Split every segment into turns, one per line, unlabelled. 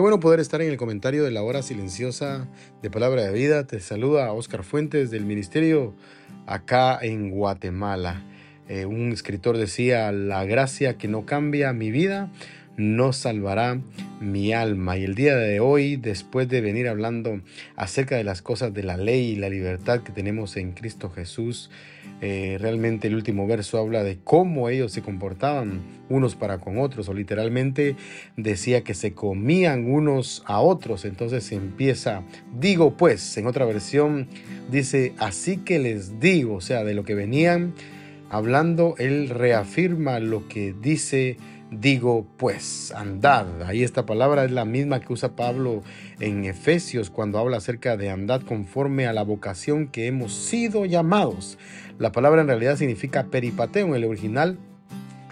Qué bueno poder estar en el comentario de la hora silenciosa de Palabra de Vida. Te saluda Oscar Fuentes del Ministerio acá en Guatemala. Eh, un escritor decía, la gracia que no cambia mi vida no salvará mi alma. Y el día de hoy, después de venir hablando acerca de las cosas de la ley y la libertad que tenemos en Cristo Jesús, eh, realmente el último verso habla de cómo ellos se comportaban unos para con otros, o literalmente decía que se comían unos a otros. Entonces empieza, digo pues, en otra versión dice, así que les digo, o sea, de lo que venían hablando, él reafirma lo que dice digo pues, andad. Ahí esta palabra es la misma que usa Pablo en Efesios cuando habla acerca de andad conforme a la vocación que hemos sido llamados. La palabra en realidad significa peripateo en el original.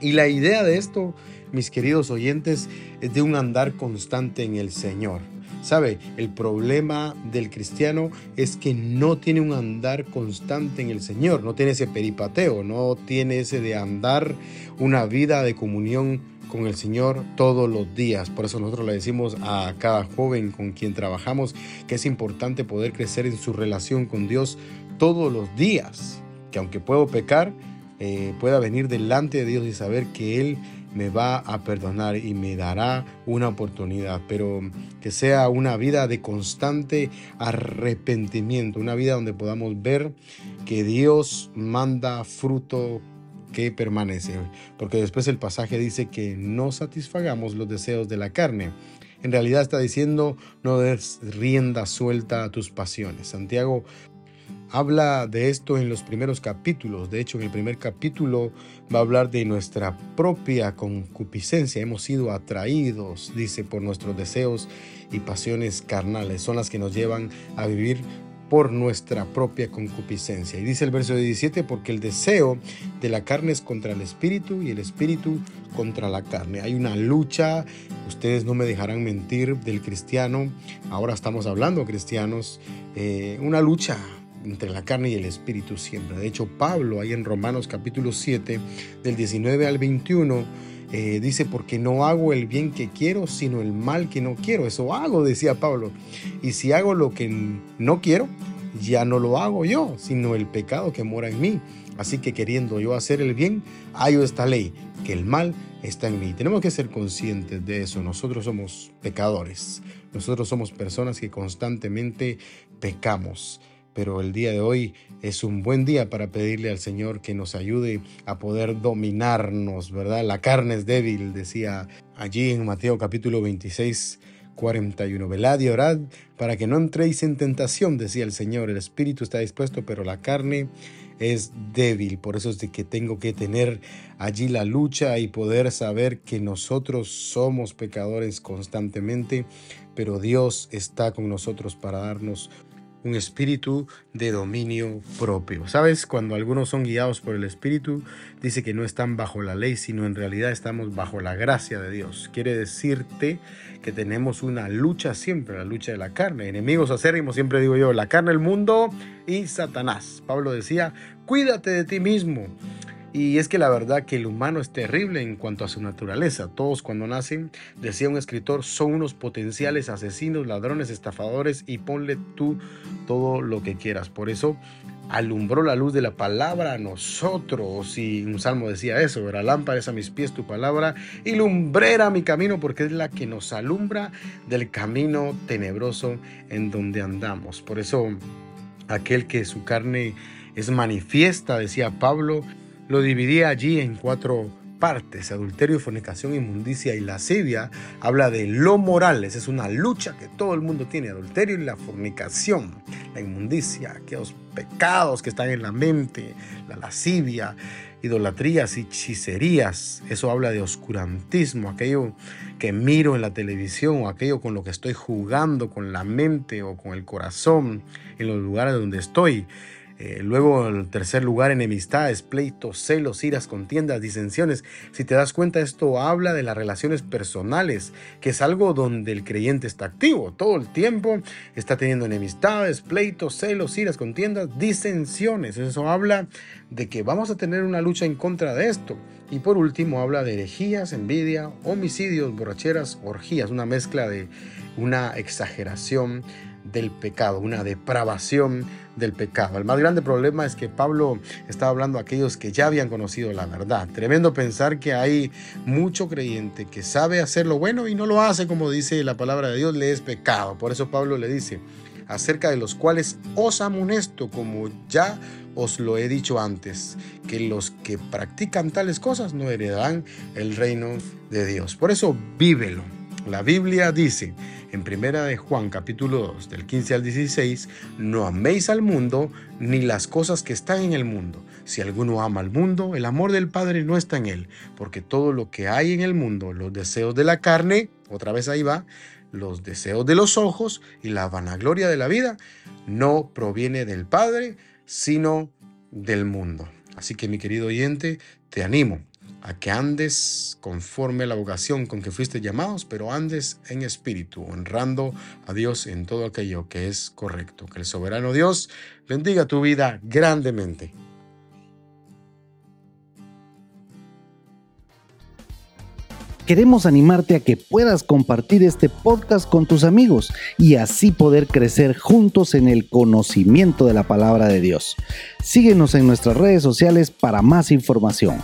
Y la idea de esto, mis queridos oyentes, es de un andar constante en el Señor. ¿Sabe? El problema del cristiano es que no tiene un andar constante en el Señor, no tiene ese peripateo, no tiene ese de andar una vida de comunión con el Señor todos los días. Por eso nosotros le decimos a cada joven con quien trabajamos que es importante poder crecer en su relación con Dios todos los días. Que aunque puedo pecar, eh, pueda venir delante de Dios y saber que Él me va a perdonar y me dará una oportunidad, pero que sea una vida de constante arrepentimiento, una vida donde podamos ver que Dios manda fruto que permanece, porque después el pasaje dice que no satisfagamos los deseos de la carne. En realidad está diciendo no des rienda suelta a tus pasiones. Santiago habla de esto en los primeros capítulos. De hecho, en el primer capítulo va a hablar de nuestra propia concupiscencia. Hemos sido atraídos, dice, por nuestros deseos y pasiones carnales. Son las que nos llevan a vivir por nuestra propia concupiscencia. Y dice el verso 17, porque el deseo de la carne es contra el espíritu y el espíritu contra la carne. Hay una lucha, ustedes no me dejarán mentir, del cristiano. Ahora estamos hablando cristianos, eh, una lucha entre la carne y el espíritu siempre. De hecho, Pablo, ahí en Romanos capítulo 7, del 19 al 21, eh, dice, porque no hago el bien que quiero, sino el mal que no quiero. Eso hago, decía Pablo. Y si hago lo que no quiero, ya no lo hago yo, sino el pecado que mora en mí. Así que queriendo yo hacer el bien, hallo esta ley, que el mal está en mí. Tenemos que ser conscientes de eso. Nosotros somos pecadores. Nosotros somos personas que constantemente pecamos pero el día de hoy es un buen día para pedirle al Señor que nos ayude a poder dominarnos, ¿verdad? La carne es débil, decía allí en Mateo capítulo 26. 41. Velad y orad para que no entréis en tentación, decía el Señor. El espíritu está dispuesto, pero la carne es débil. Por eso es de que tengo que tener allí la lucha y poder saber que nosotros somos pecadores constantemente, pero Dios está con nosotros para darnos un espíritu de dominio propio. ¿Sabes? Cuando algunos son guiados por el espíritu, dice que no están bajo la ley, sino en realidad estamos bajo la gracia de Dios. Quiere decirte que tenemos una lucha siempre, la lucha de la carne. Enemigos acérrimos, siempre digo yo, la carne, el mundo y Satanás. Pablo decía, cuídate de ti mismo. Y es que la verdad que el humano es terrible en cuanto a su naturaleza. Todos cuando nacen, decía un escritor, son unos potenciales asesinos, ladrones, estafadores y ponle tú todo lo que quieras. Por eso alumbró la luz de la palabra a nosotros. Y un salmo decía eso, era lámpara a mis pies tu palabra y lumbrera mi camino porque es la que nos alumbra del camino tenebroso en donde andamos. Por eso aquel que su carne es manifiesta, decía Pablo, lo dividía allí en cuatro partes, adulterio, fornicación, inmundicia y lascivia, habla de lo moral. Esa es una lucha que todo el mundo tiene, adulterio y la fornicación, la inmundicia, aquellos pecados que están en la mente, la lascivia, idolatrías y hechicerías. Eso habla de oscurantismo, aquello que miro en la televisión o aquello con lo que estoy jugando con la mente o con el corazón en los lugares donde estoy. Eh, luego, el tercer lugar, enemistades, pleitos, celos, iras, contiendas, disensiones. Si te das cuenta, esto habla de las relaciones personales, que es algo donde el creyente está activo. Todo el tiempo está teniendo enemistades, pleitos, celos, iras, contiendas, disensiones. Eso habla de que vamos a tener una lucha en contra de esto. Y por último, habla de herejías, envidia, homicidios, borracheras, orgías, una mezcla de una exageración del pecado, una depravación del pecado. El más grande problema es que Pablo estaba hablando a aquellos que ya habían conocido la verdad. Tremendo pensar que hay mucho creyente que sabe hacer lo bueno y no lo hace como dice la palabra de Dios, le es pecado. Por eso Pablo le dice, acerca de los cuales os amonesto, como ya os lo he dicho antes, que los que practican tales cosas no heredarán el reino de Dios. Por eso vívelo. La Biblia dice, en primera de Juan capítulo 2 del 15 al 16, no améis al mundo ni las cosas que están en el mundo. Si alguno ama al mundo, el amor del Padre no está en él, porque todo lo que hay en el mundo, los deseos de la carne, otra vez ahí va, los deseos de los ojos y la vanagloria de la vida, no proviene del Padre, sino del mundo. Así que mi querido oyente, te animo a que andes conforme a la vocación con que fuiste llamados, pero andes en espíritu, honrando a Dios en todo aquello que es correcto. Que el soberano Dios bendiga tu vida grandemente.
Queremos animarte a que puedas compartir este podcast con tus amigos y así poder crecer juntos en el conocimiento de la palabra de Dios. Síguenos en nuestras redes sociales para más información.